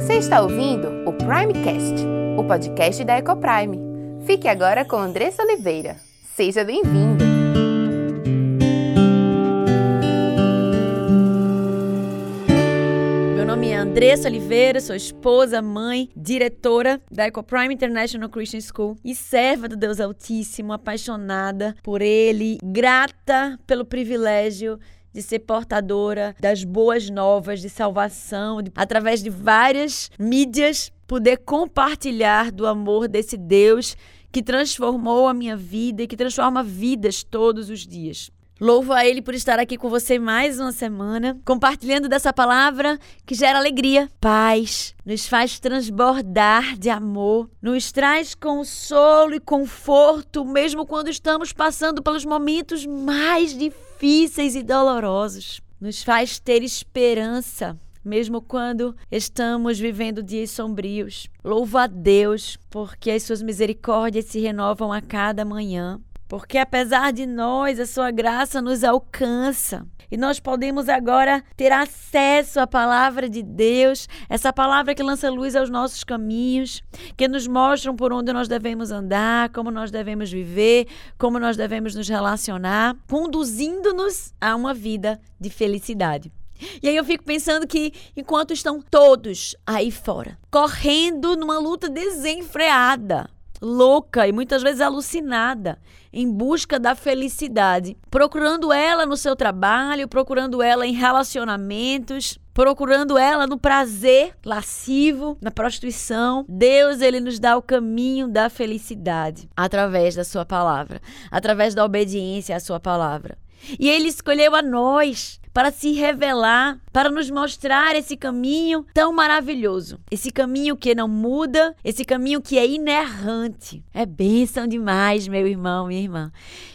Você está ouvindo o Primecast, o podcast da Ecoprime. Fique agora com Andressa Oliveira. Seja bem-vindo! Meu nome é Andressa Oliveira, sou esposa, mãe, diretora da Ecoprime International Christian School e serva do Deus Altíssimo, apaixonada por Ele, grata pelo privilégio de ser portadora das boas novas de salvação, de, através de várias mídias, poder compartilhar do amor desse Deus que transformou a minha vida e que transforma vidas todos os dias. Louvo a Ele por estar aqui com você mais uma semana, compartilhando dessa palavra que gera alegria, paz, nos faz transbordar de amor, nos traz consolo e conforto, mesmo quando estamos passando pelos momentos mais difíceis e dolorosos. Nos faz ter esperança, mesmo quando estamos vivendo dias sombrios. Louvo a Deus, porque as suas misericórdias se renovam a cada manhã. Porque apesar de nós, a sua graça nos alcança. E nós podemos agora ter acesso à palavra de Deus, essa palavra que lança luz aos nossos caminhos, que nos mostram por onde nós devemos andar, como nós devemos viver, como nós devemos nos relacionar, conduzindo-nos a uma vida de felicidade. E aí eu fico pensando que enquanto estão todos aí fora, correndo numa luta desenfreada, louca e muitas vezes alucinada, em busca da felicidade, procurando ela no seu trabalho, procurando ela em relacionamentos, procurando ela no prazer lascivo, na prostituição. Deus, ele nos dá o caminho da felicidade através da sua palavra, através da obediência à sua palavra. E ele escolheu a nós para se revelar, para nos mostrar esse caminho tão maravilhoso. Esse caminho que não muda, esse caminho que é inerrante. É bênção demais, meu irmão, minha irmã.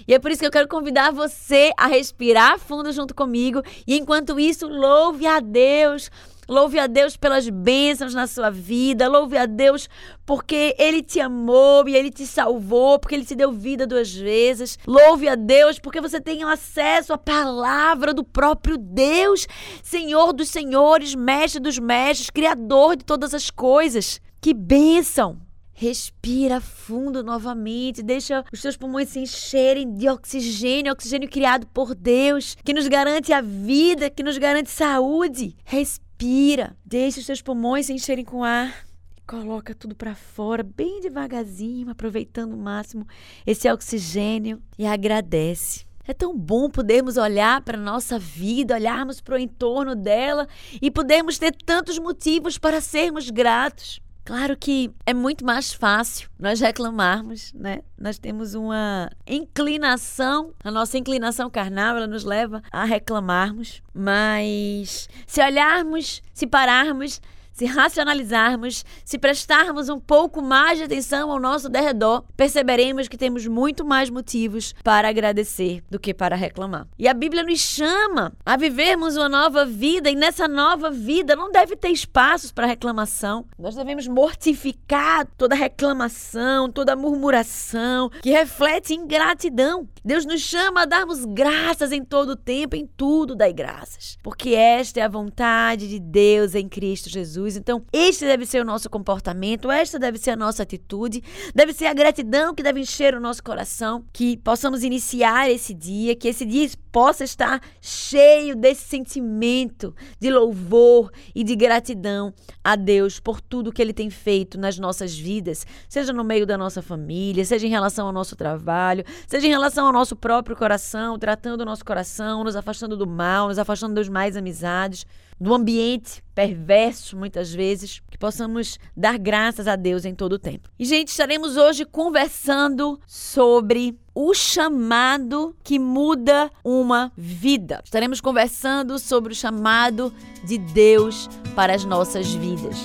E é por isso que eu quero convidar você a respirar fundo junto comigo e enquanto isso, louve a Deus Louve a Deus pelas bênçãos na sua vida. Louve a Deus porque Ele te amou e Ele te salvou, porque Ele te deu vida duas vezes. Louve a Deus porque você tem acesso à palavra do próprio Deus, Senhor dos senhores, Mestre dos mestres, Criador de todas as coisas. Que bênção! Respira fundo novamente, deixa os seus pulmões se encherem de oxigênio, oxigênio criado por Deus, que nos garante a vida, que nos garante saúde. Respira Respira, deixe os seus pulmões se encherem com ar. Coloca tudo para fora, bem devagarzinho, aproveitando o máximo esse oxigênio e agradece. É tão bom podermos olhar para nossa vida, olharmos para o entorno dela e podermos ter tantos motivos para sermos gratos. Claro que é muito mais fácil nós reclamarmos, né? Nós temos uma inclinação, a nossa inclinação carnal, ela nos leva a reclamarmos, mas se olharmos, se pararmos, se racionalizarmos, se prestarmos um pouco mais de atenção ao nosso derredor, perceberemos que temos muito mais motivos para agradecer do que para reclamar. E a Bíblia nos chama a vivermos uma nova vida e nessa nova vida não deve ter espaços para reclamação. Nós devemos mortificar toda reclamação, toda murmuração que reflete ingratidão. Deus nos chama a darmos graças em todo o tempo, em tudo dai graças, porque esta é a vontade de Deus em Cristo Jesus Jesus. Então, este deve ser o nosso comportamento, esta deve ser a nossa atitude, deve ser a gratidão que deve encher o nosso coração, que possamos iniciar esse dia, que esse dia possa estar cheio desse sentimento de louvor e de gratidão a Deus por tudo que Ele tem feito nas nossas vidas, seja no meio da nossa família, seja em relação ao nosso trabalho, seja em relação ao nosso próprio coração, tratando o nosso coração, nos afastando do mal, nos afastando dos mais amizades do ambiente perverso, muitas vezes, que possamos dar graças a Deus em todo o tempo. E, gente, estaremos hoje conversando sobre o chamado que muda uma vida. Estaremos conversando sobre o chamado de Deus para as nossas vidas.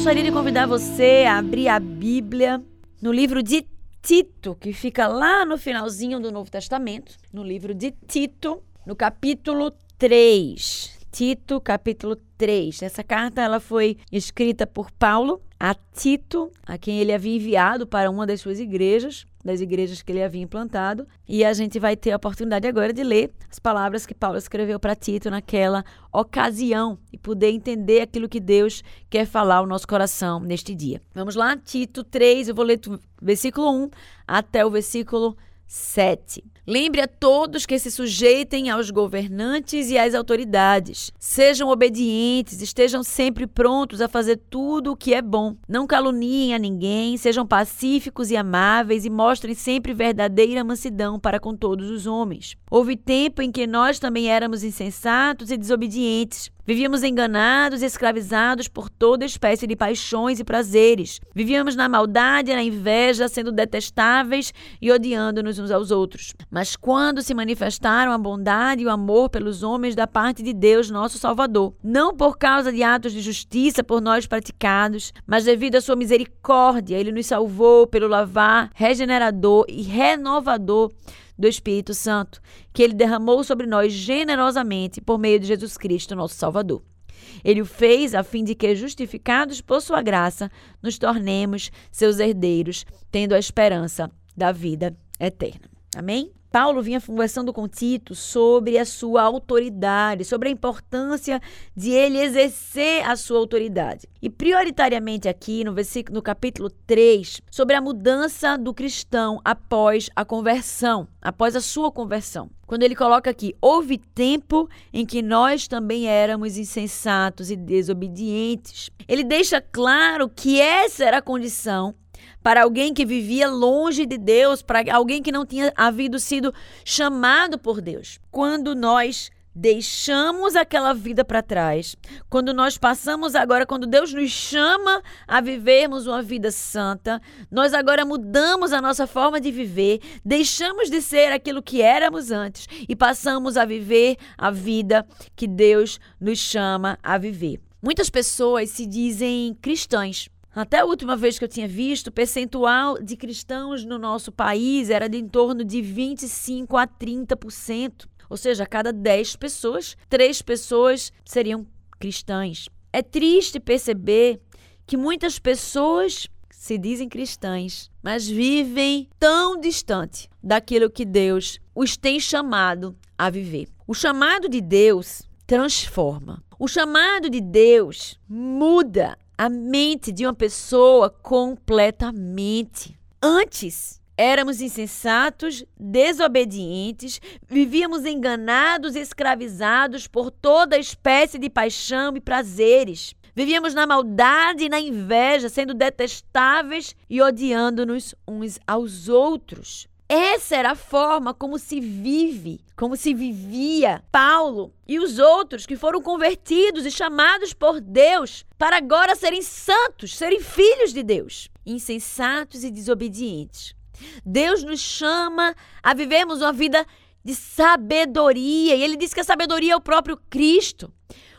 Gostaria de convidar você a abrir a Bíblia no livro de Tito, que fica lá no finalzinho do Novo Testamento, no livro de Tito, no capítulo 3. Tito, capítulo 3. Essa carta ela foi escrita por Paulo a Tito, a quem ele havia enviado para uma das suas igrejas, das igrejas que ele havia implantado, e a gente vai ter a oportunidade agora de ler as palavras que Paulo escreveu para Tito naquela ocasião e poder entender aquilo que Deus quer falar ao nosso coração neste dia. Vamos lá, Tito 3, eu vou ler do versículo 1 até o versículo 7. Lembre a todos que se sujeitem aos governantes e às autoridades. Sejam obedientes, estejam sempre prontos a fazer tudo o que é bom. Não caluniem a ninguém, sejam pacíficos e amáveis e mostrem sempre verdadeira mansidão para com todos os homens. Houve tempo em que nós também éramos insensatos e desobedientes. Vivíamos enganados e escravizados por toda espécie de paixões e prazeres. Vivíamos na maldade e na inveja, sendo detestáveis e odiando-nos uns aos outros. Mas quando se manifestaram a bondade e o amor pelos homens da parte de Deus, nosso Salvador, não por causa de atos de justiça por nós praticados, mas devido à sua misericórdia, ele nos salvou pelo lavar regenerador e renovador do Espírito Santo, que ele derramou sobre nós generosamente por meio de Jesus Cristo, nosso Salvador. Ele o fez a fim de que, justificados por sua graça, nos tornemos seus herdeiros, tendo a esperança da vida eterna. Amém? Paulo vinha conversando com Tito sobre a sua autoridade, sobre a importância de ele exercer a sua autoridade. E prioritariamente aqui no versículo no capítulo 3, sobre a mudança do cristão após a conversão, após a sua conversão. Quando ele coloca aqui, houve tempo em que nós também éramos insensatos e desobedientes. Ele deixa claro que essa era a condição para alguém que vivia longe de Deus, para alguém que não tinha havido sido chamado por Deus. Quando nós deixamos aquela vida para trás, quando nós passamos agora, quando Deus nos chama a vivermos uma vida santa, nós agora mudamos a nossa forma de viver, deixamos de ser aquilo que éramos antes e passamos a viver a vida que Deus nos chama a viver. Muitas pessoas se dizem cristãs, até a última vez que eu tinha visto, o percentual de cristãos no nosso país era de em torno de 25 a 30%. Ou seja, a cada 10 pessoas, 3 pessoas seriam cristãs. É triste perceber que muitas pessoas se dizem cristãs, mas vivem tão distante daquilo que Deus os tem chamado a viver. O chamado de Deus transforma. O chamado de Deus muda a mente de uma pessoa completamente. Antes, éramos insensatos, desobedientes, vivíamos enganados e escravizados por toda espécie de paixão e prazeres. Vivíamos na maldade e na inveja, sendo detestáveis e odiando-nos uns aos outros. Essa era a forma como se vive, como se vivia Paulo e os outros que foram convertidos e chamados por Deus para agora serem santos, serem filhos de Deus, insensatos e desobedientes. Deus nos chama a vivermos uma vida de sabedoria, e ele diz que a sabedoria é o próprio Cristo.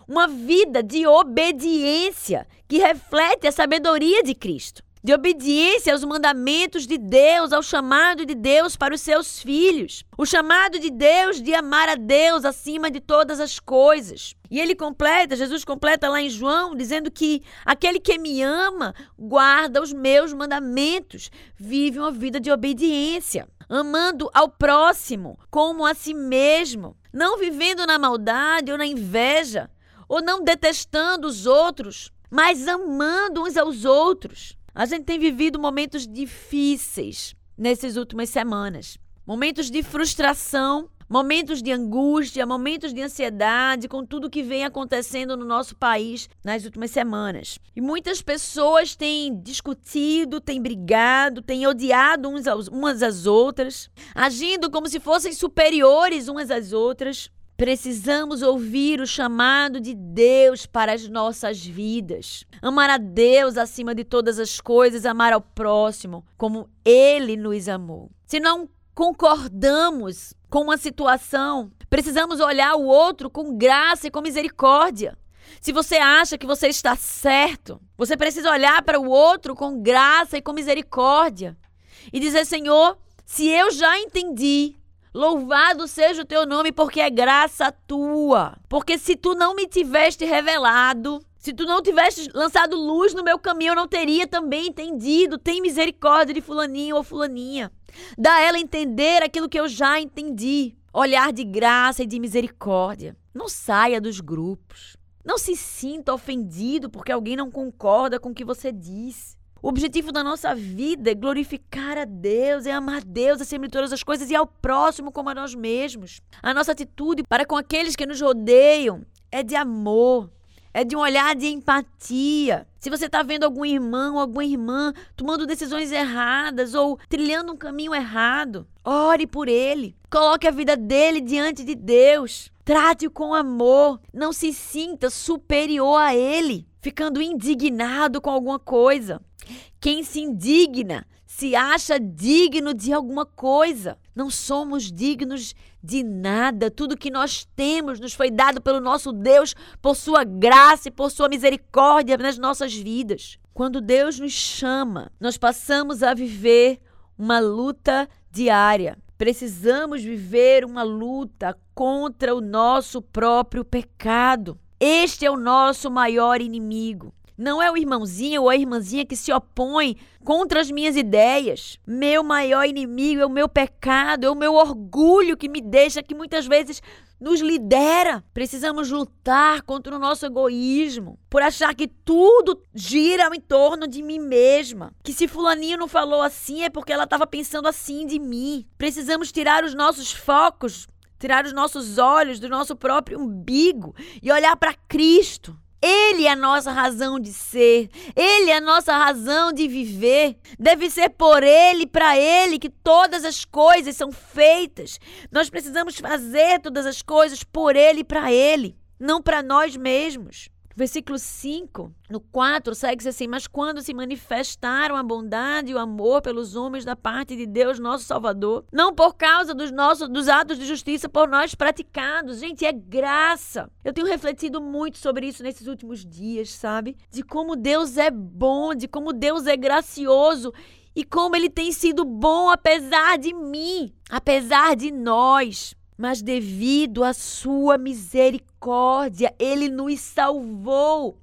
Uma vida de obediência que reflete a sabedoria de Cristo de obediência aos mandamentos de Deus, ao chamado de Deus para os seus filhos. O chamado de Deus de amar a Deus acima de todas as coisas. E ele completa, Jesus completa lá em João, dizendo que aquele que me ama guarda os meus mandamentos, vive uma vida de obediência, amando ao próximo como a si mesmo, não vivendo na maldade ou na inveja, ou não detestando os outros, mas amando uns aos outros. A gente tem vivido momentos difíceis nessas últimas semanas. Momentos de frustração, momentos de angústia, momentos de ansiedade com tudo que vem acontecendo no nosso país nas últimas semanas. E muitas pessoas têm discutido, têm brigado, têm odiado uns aos, umas às outras, agindo como se fossem superiores umas às outras. Precisamos ouvir o chamado de Deus para as nossas vidas. Amar a Deus acima de todas as coisas, amar ao próximo como Ele nos amou. Se não concordamos com uma situação, precisamos olhar o outro com graça e com misericórdia. Se você acha que você está certo, você precisa olhar para o outro com graça e com misericórdia e dizer: Senhor, se eu já entendi Louvado seja o teu nome, porque é graça tua. Porque se tu não me tiveste revelado, se tu não tivesse lançado luz no meu caminho, eu não teria também entendido. Tem misericórdia de fulaninho ou fulaninha. Dá ela entender aquilo que eu já entendi. Olhar de graça e de misericórdia. Não saia dos grupos. Não se sinta ofendido porque alguém não concorda com o que você diz. O objetivo da nossa vida é glorificar a Deus, é amar Deus acima de todas as coisas e ao próximo como a nós mesmos. A nossa atitude para com aqueles que nos rodeiam é de amor, é de um olhar de empatia. Se você está vendo algum irmão ou alguma irmã tomando decisões erradas ou trilhando um caminho errado, ore por ele. Coloque a vida dele diante de Deus. Trate-o com amor. Não se sinta superior a ele, ficando indignado com alguma coisa. Quem se indigna se acha digno de alguma coisa. Não somos dignos de nada. Tudo que nós temos nos foi dado pelo nosso Deus, por sua graça e por sua misericórdia nas nossas vidas. Quando Deus nos chama, nós passamos a viver uma luta diária. Precisamos viver uma luta contra o nosso próprio pecado. Este é o nosso maior inimigo. Não é o irmãozinho ou a irmãzinha que se opõe contra as minhas ideias. Meu maior inimigo é o meu pecado, é o meu orgulho que me deixa, que muitas vezes nos lidera. Precisamos lutar contra o nosso egoísmo, por achar que tudo gira em torno de mim mesma. Que se fulaninho não falou assim é porque ela estava pensando assim de mim. Precisamos tirar os nossos focos, tirar os nossos olhos do nosso próprio umbigo e olhar para Cristo. Ele é a nossa razão de ser, ele é a nossa razão de viver. Deve ser por ele, para ele que todas as coisas são feitas. Nós precisamos fazer todas as coisas por ele e para ele, não para nós mesmos. Versículo 5, no 4, segue-se assim: Mas quando se manifestaram a bondade e o amor pelos homens da parte de Deus, nosso Salvador, não por causa dos nossos dos atos de justiça por nós praticados, gente, é graça. Eu tenho refletido muito sobre isso nesses últimos dias, sabe? De como Deus é bom, de como Deus é gracioso e como ele tem sido bom apesar de mim, apesar de nós mas devido à sua misericórdia, ele nos salvou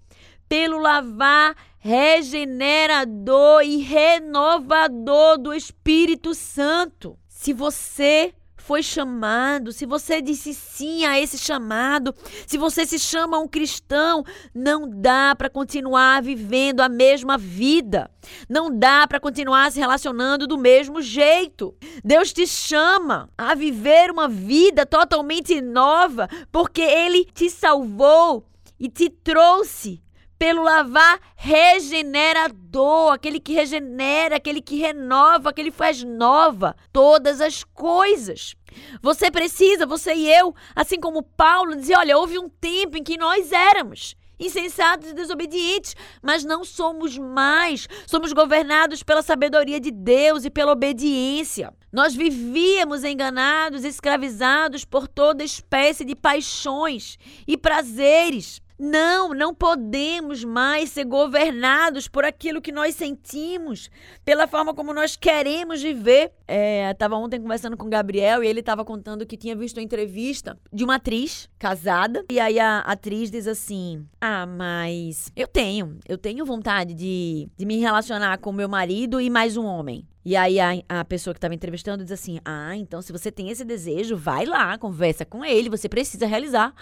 pelo lavar regenerador e renovador do Espírito Santo. Se você foi chamado, se você disse sim a esse chamado, se você se chama um cristão, não dá para continuar vivendo a mesma vida. Não dá para continuar se relacionando do mesmo jeito. Deus te chama a viver uma vida totalmente nova, porque ele te salvou e te trouxe pelo lavar regenerador, aquele que regenera, aquele que renova, aquele que faz nova todas as coisas. Você precisa, você e eu, assim como Paulo, dizer: olha, houve um tempo em que nós éramos insensatos e desobedientes, mas não somos mais. Somos governados pela sabedoria de Deus e pela obediência. Nós vivíamos enganados, escravizados por toda espécie de paixões e prazeres. Não, não podemos mais ser governados por aquilo que nós sentimos, pela forma como nós queremos viver. É, tava ontem conversando com o Gabriel e ele estava contando que tinha visto uma entrevista de uma atriz casada. E aí a atriz diz assim: Ah, mas eu tenho, eu tenho vontade de, de me relacionar com meu marido e mais um homem. E aí a, a pessoa que estava entrevistando diz assim: Ah, então se você tem esse desejo, vai lá, conversa com ele, você precisa realizar.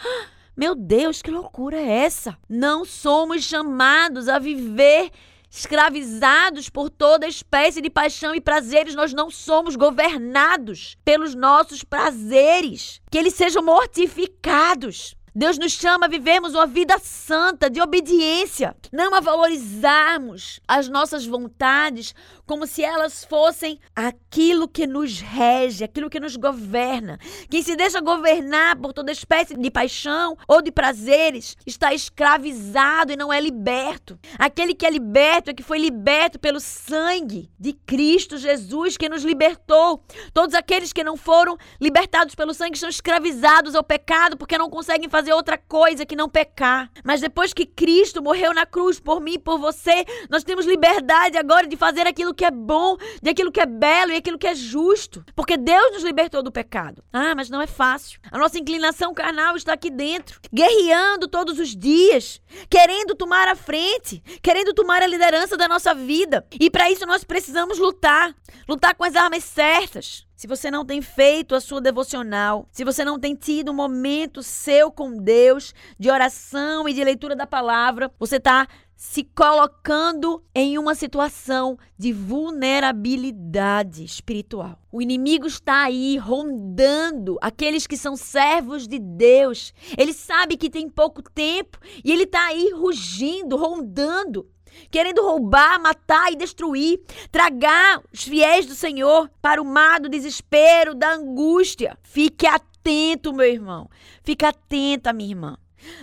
Meu Deus, que loucura é essa? Não somos chamados a viver escravizados por toda espécie de paixão e prazeres, nós não somos governados pelos nossos prazeres. Que eles sejam mortificados. Deus nos chama a vivermos uma vida santa, de obediência, não a valorizarmos as nossas vontades como se elas fossem aquilo que nos rege, aquilo que nos governa. Quem se deixa governar por toda espécie de paixão ou de prazeres está escravizado e não é liberto. Aquele que é liberto é que foi liberto pelo sangue de Cristo Jesus que nos libertou. Todos aqueles que não foram libertados pelo sangue estão escravizados ao pecado porque não conseguem fazer fazer outra coisa que não pecar. Mas depois que Cristo morreu na cruz por mim e por você, nós temos liberdade agora de fazer aquilo que é bom, de aquilo que é belo e aquilo que é justo. Porque Deus nos libertou do pecado. Ah, mas não é fácil. A nossa inclinação carnal está aqui dentro, guerreando todos os dias, querendo tomar a frente, querendo tomar a liderança da nossa vida. E para isso nós precisamos lutar lutar com as armas certas. Se você não tem feito a sua devocional, se você não tem tido um momento seu com Deus, de oração e de leitura da palavra, você está se colocando em uma situação de vulnerabilidade espiritual. O inimigo está aí rondando aqueles que são servos de Deus. Ele sabe que tem pouco tempo e ele está aí rugindo, rondando querendo roubar, matar e destruir, tragar os fiéis do Senhor para o mar do desespero, da angústia. Fique atento, meu irmão. Fique atenta, minha irmã.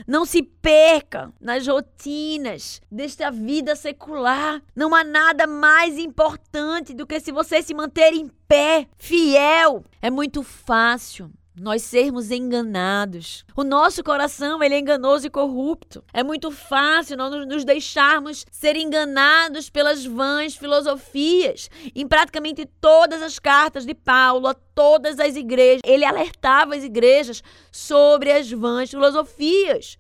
Não se perca nas rotinas desta vida secular. Não há nada mais importante do que se você se manter em pé, fiel. É muito fácil nós sermos enganados. O nosso coração, ele é enganoso e corrupto. É muito fácil nós nos deixarmos ser enganados pelas vãs filosofias. Em praticamente todas as cartas de Paulo a todas as igrejas, ele alertava as igrejas sobre as vãs filosofias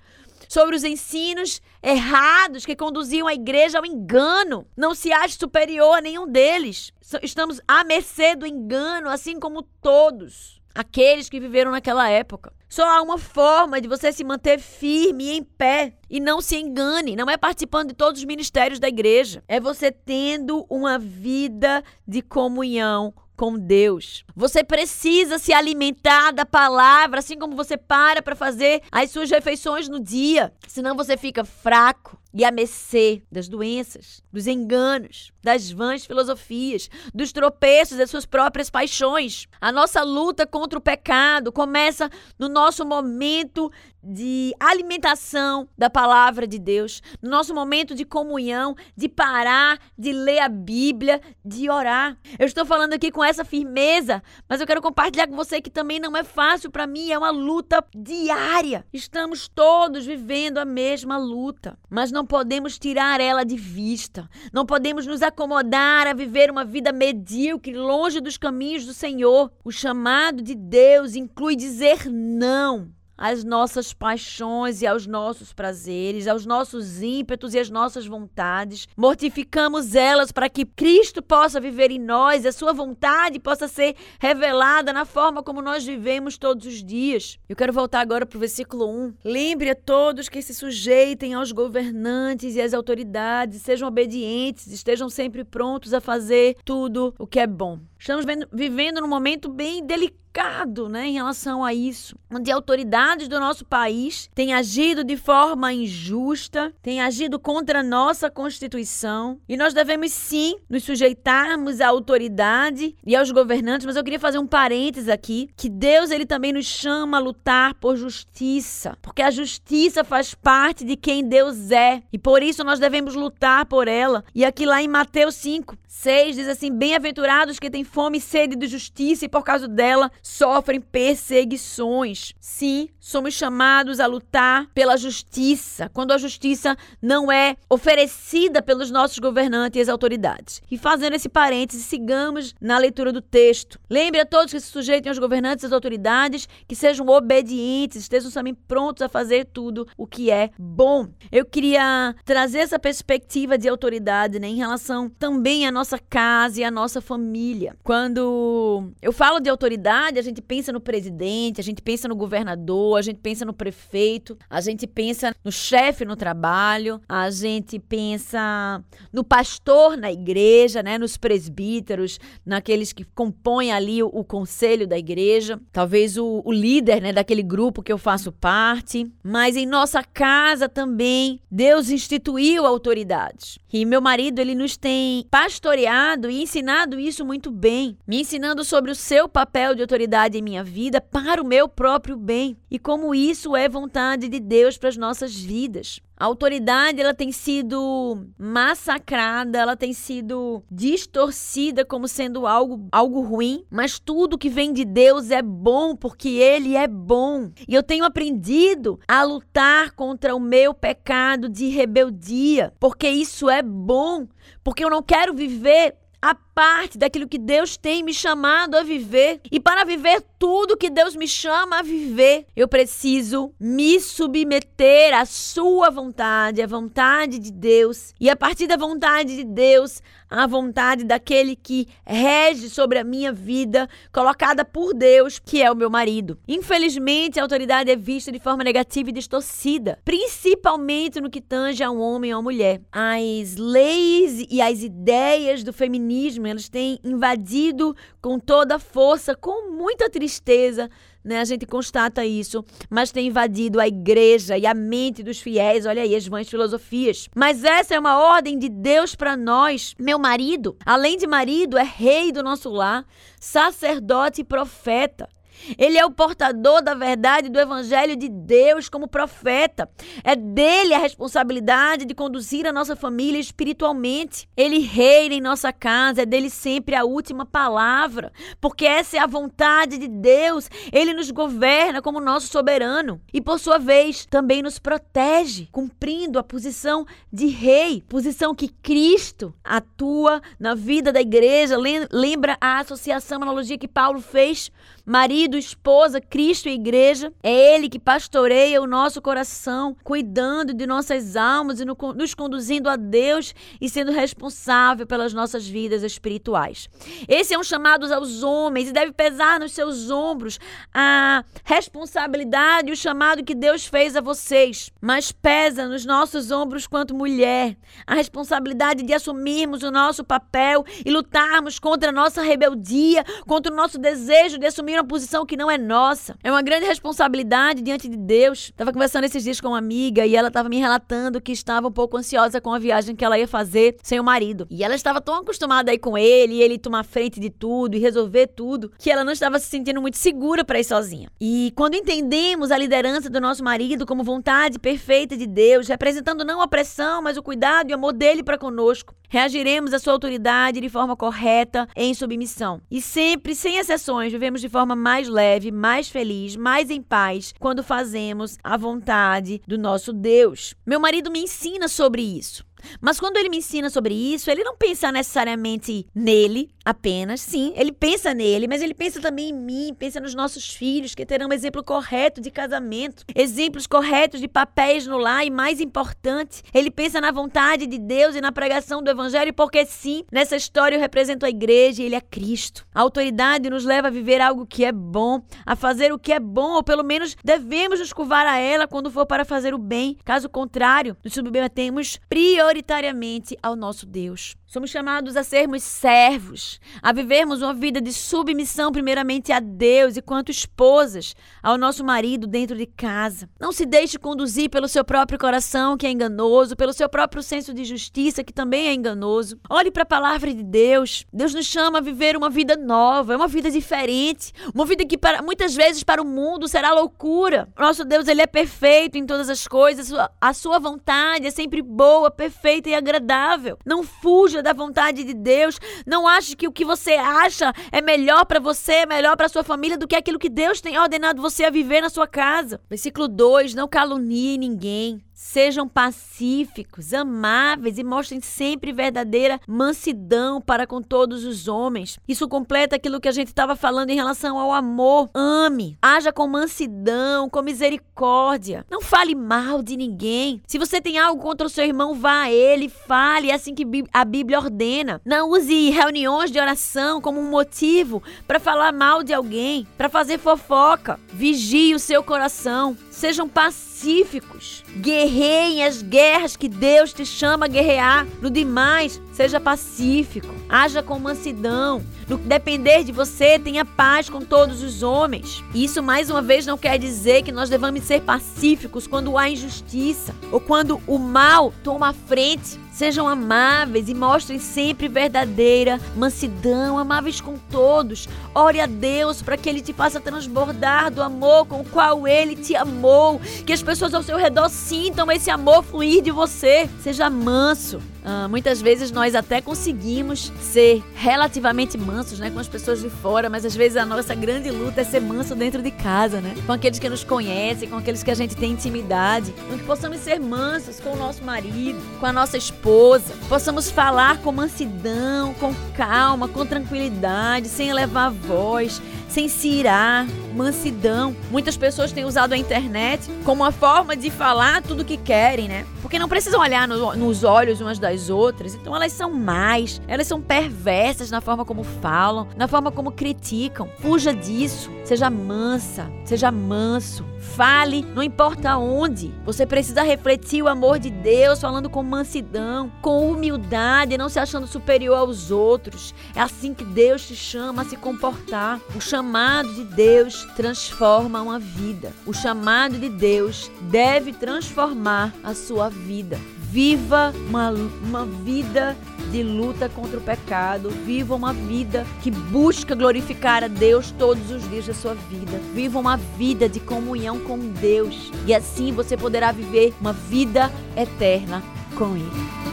sobre os ensinos errados que conduziam a igreja ao engano. Não se ache superior a nenhum deles. Estamos à mercê do engano, assim como todos aqueles que viveram naquela época. Só há uma forma de você se manter firme e em pé. E não se engane, não é participando de todos os ministérios da igreja. É você tendo uma vida de comunhão com Deus. Você precisa se alimentar da palavra, assim como você para para fazer as suas refeições no dia. Senão você fica fraco e a mercê das doenças, dos enganos, das vãs filosofias, dos tropeços das suas próprias paixões. A nossa luta contra o pecado começa no nosso momento de alimentação da palavra de Deus, no nosso momento de comunhão, de parar, de ler a Bíblia, de orar. Eu estou falando aqui com essa firmeza, mas eu quero compartilhar com você que também não é fácil para mim, é uma luta diária. Estamos todos vivendo a mesma luta, mas não podemos tirar ela de vista. Não podemos nos acomodar a viver uma vida medíocre longe dos caminhos do Senhor. O chamado de Deus inclui dizer não às nossas paixões e aos nossos prazeres, aos nossos ímpetos e às nossas vontades. Mortificamos elas para que Cristo possa viver em nós e a sua vontade possa ser revelada na forma como nós vivemos todos os dias. Eu quero voltar agora para o versículo 1. Lembre a todos que se sujeitem aos governantes e às autoridades, sejam obedientes, estejam sempre prontos a fazer tudo o que é bom. Estamos vivendo num momento bem delicado né, em relação a isso, onde autoridades do nosso país têm agido de forma injusta, têm agido contra a nossa Constituição, e nós devemos sim nos sujeitarmos à autoridade e aos governantes, mas eu queria fazer um parênteses aqui, que Deus ele também nos chama a lutar por justiça, porque a justiça faz parte de quem Deus é, e por isso nós devemos lutar por ela. E aqui lá em Mateus 5, 6 diz assim: Bem-aventurados que têm fome e sede de justiça e por causa dela sofrem perseguições. Sim, somos chamados a lutar pela justiça, quando a justiça não é oferecida pelos nossos governantes e as autoridades. E fazendo esse parêntese, sigamos na leitura do texto. Lembre a todos que se sujeitem aos governantes e às autoridades, que sejam obedientes, estejam também prontos a fazer tudo o que é bom. Eu queria trazer essa perspectiva de autoridade né, em relação também à nossa nossa casa e a nossa família. Quando eu falo de autoridade, a gente pensa no presidente, a gente pensa no governador, a gente pensa no prefeito, a gente pensa no chefe no trabalho, a gente pensa no pastor na igreja, né, nos presbíteros, naqueles que compõem ali o, o conselho da igreja, talvez o, o líder, né, daquele grupo que eu faço parte. Mas em nossa casa também Deus instituiu autoridades. E meu marido ele nos tem pastoreado pastoreado e ensinado isso muito bem, me ensinando sobre o seu papel de autoridade em minha vida para o meu próprio bem e como isso é vontade de Deus para as nossas vidas. A autoridade ela tem sido massacrada, ela tem sido distorcida como sendo algo, algo ruim, mas tudo que vem de Deus é bom porque ele é bom. E eu tenho aprendido a lutar contra o meu pecado de rebeldia, porque isso é bom, porque eu não quero viver a parte daquilo que Deus tem me chamado a viver. E para viver tudo que Deus me chama a viver, eu preciso me submeter à sua vontade, à vontade de Deus. E a partir da vontade de Deus, à vontade daquele que rege sobre a minha vida, colocada por Deus, que é o meu marido. Infelizmente, a autoridade é vista de forma negativa e distorcida, principalmente no que tange a um homem ou a mulher. As leis e as ideias do feminismo, elas têm invadido com toda força, com muita tristeza, né? A gente constata isso, mas tem invadido a igreja e a mente dos fiéis, olha aí, as vãs filosofias. Mas essa é uma ordem de Deus para nós. Meu marido, além de marido, é rei do nosso lar, sacerdote e profeta. Ele é o portador da verdade do evangelho de Deus como profeta. É dele a responsabilidade de conduzir a nossa família espiritualmente. Ele reina em nossa casa, é dele sempre a última palavra, porque essa é a vontade de Deus. Ele nos governa como nosso soberano e por sua vez também nos protege, cumprindo a posição de rei, posição que Cristo atua na vida da igreja. Lembra a associação, a analogia que Paulo fez marido, esposa, Cristo e igreja. É Ele que pastoreia o nosso coração, cuidando de nossas almas e nos conduzindo a Deus e sendo responsável pelas nossas vidas espirituais. Esse é um chamado aos homens e deve pesar nos seus ombros a responsabilidade e o chamado que Deus fez a vocês. Mas pesa nos nossos ombros quanto mulher a responsabilidade de assumirmos o nosso papel e lutarmos contra a nossa rebeldia, contra o nosso desejo de assumir assumir uma posição que não é nossa. É uma grande responsabilidade diante de Deus. Tava conversando esses dias com uma amiga e ela estava me relatando que estava um pouco ansiosa com a viagem que ela ia fazer sem o marido. E ela estava tão acostumada aí com ele, e ele tomar frente de tudo e resolver tudo, que ela não estava se sentindo muito segura para ir sozinha. E quando entendemos a liderança do nosso marido como vontade perfeita de Deus, representando não a pressão, mas o cuidado e o amor dele para conosco, reagiremos à sua autoridade de forma correta, em submissão. E sempre, sem exceções, vivemos de forma mais leve, mais feliz, mais em paz quando fazemos a vontade do nosso Deus. Meu marido me ensina sobre isso. Mas quando ele me ensina sobre isso, ele não pensa necessariamente nele apenas, sim, ele pensa nele, mas ele pensa também em mim, pensa nos nossos filhos, que terão um exemplo correto de casamento, exemplos corretos de papéis no lar e, mais importante, ele pensa na vontade de Deus e na pregação do evangelho, porque sim, nessa história eu represento a igreja e ele é Cristo. A autoridade nos leva a viver algo que é bom, a fazer o que é bom, ou pelo menos devemos nos curvar a ela quando for para fazer o bem. Caso contrário, nos submetemos prioritariamente prioritariamente ao nosso Deus. Somos chamados a sermos servos, a vivermos uma vida de submissão primeiramente a Deus e quanto esposas ao nosso marido dentro de casa. Não se deixe conduzir pelo seu próprio coração, que é enganoso, pelo seu próprio senso de justiça, que também é enganoso. Olhe para a palavra de Deus. Deus nos chama a viver uma vida nova, uma vida diferente, uma vida que para, muitas vezes para o mundo será loucura. Nosso Deus, ele é perfeito em todas as coisas, a sua vontade é sempre boa, perfeita e agradável. Não fuja da vontade de Deus. Não ache que o que você acha é melhor para você, é melhor para sua família do que aquilo que Deus tem ordenado você a viver na sua casa. Versículo 2: Não calunie ninguém. Sejam pacíficos, amáveis e mostrem sempre verdadeira mansidão para com todos os homens. Isso completa aquilo que a gente estava falando em relação ao amor. Ame, haja com mansidão, com misericórdia. Não fale mal de ninguém. Se você tem algo contra o seu irmão, vá a ele, fale, é assim que a Bíblia ordena. Não use reuniões de oração como um motivo para falar mal de alguém, para fazer fofoca. Vigie o seu coração. Sejam pacíficos. Guerreiem as guerras que Deus te chama a guerrear. No demais, seja pacífico. Haja com mansidão. No que depender de você, tenha paz com todos os homens. Isso, mais uma vez, não quer dizer que nós devamos ser pacíficos quando há injustiça ou quando o mal toma a frente. Sejam amáveis e mostrem sempre verdadeira mansidão, amáveis com todos. Ore a Deus para que Ele te faça transbordar do amor com o qual Ele te amou. Que as pessoas ao seu redor sintam esse amor fluir de você. Seja manso. Uh, muitas vezes nós até conseguimos ser relativamente mansos, né, com as pessoas de fora, mas às vezes a nossa grande luta é ser manso dentro de casa, né? Com aqueles que nos conhecem, com aqueles que a gente tem intimidade, então que possamos ser mansos com o nosso marido, com a nossa esposa, possamos falar com mansidão, com calma, com tranquilidade, sem elevar a voz, sem se irar, mansidão. Muitas pessoas têm usado a internet como uma forma de falar tudo o que querem, né? Porque não precisam olhar no, nos olhos umas das outras. Então elas são mais, elas são perversas na forma como falam, na forma como criticam. Fuja disso. Seja mansa, seja manso. Fale, não importa onde. Você precisa refletir o amor de Deus, falando com mansidão, com humildade, não se achando superior aos outros. É assim que Deus te chama a se comportar. O chamado de Deus transforma uma vida. O chamado de Deus deve transformar a sua vida. Viva uma, uma vida de luta contra o pecado. Viva uma vida que busca glorificar a Deus todos os dias da sua vida. Viva uma vida de comunhão com Deus. E assim você poderá viver uma vida eterna com Ele.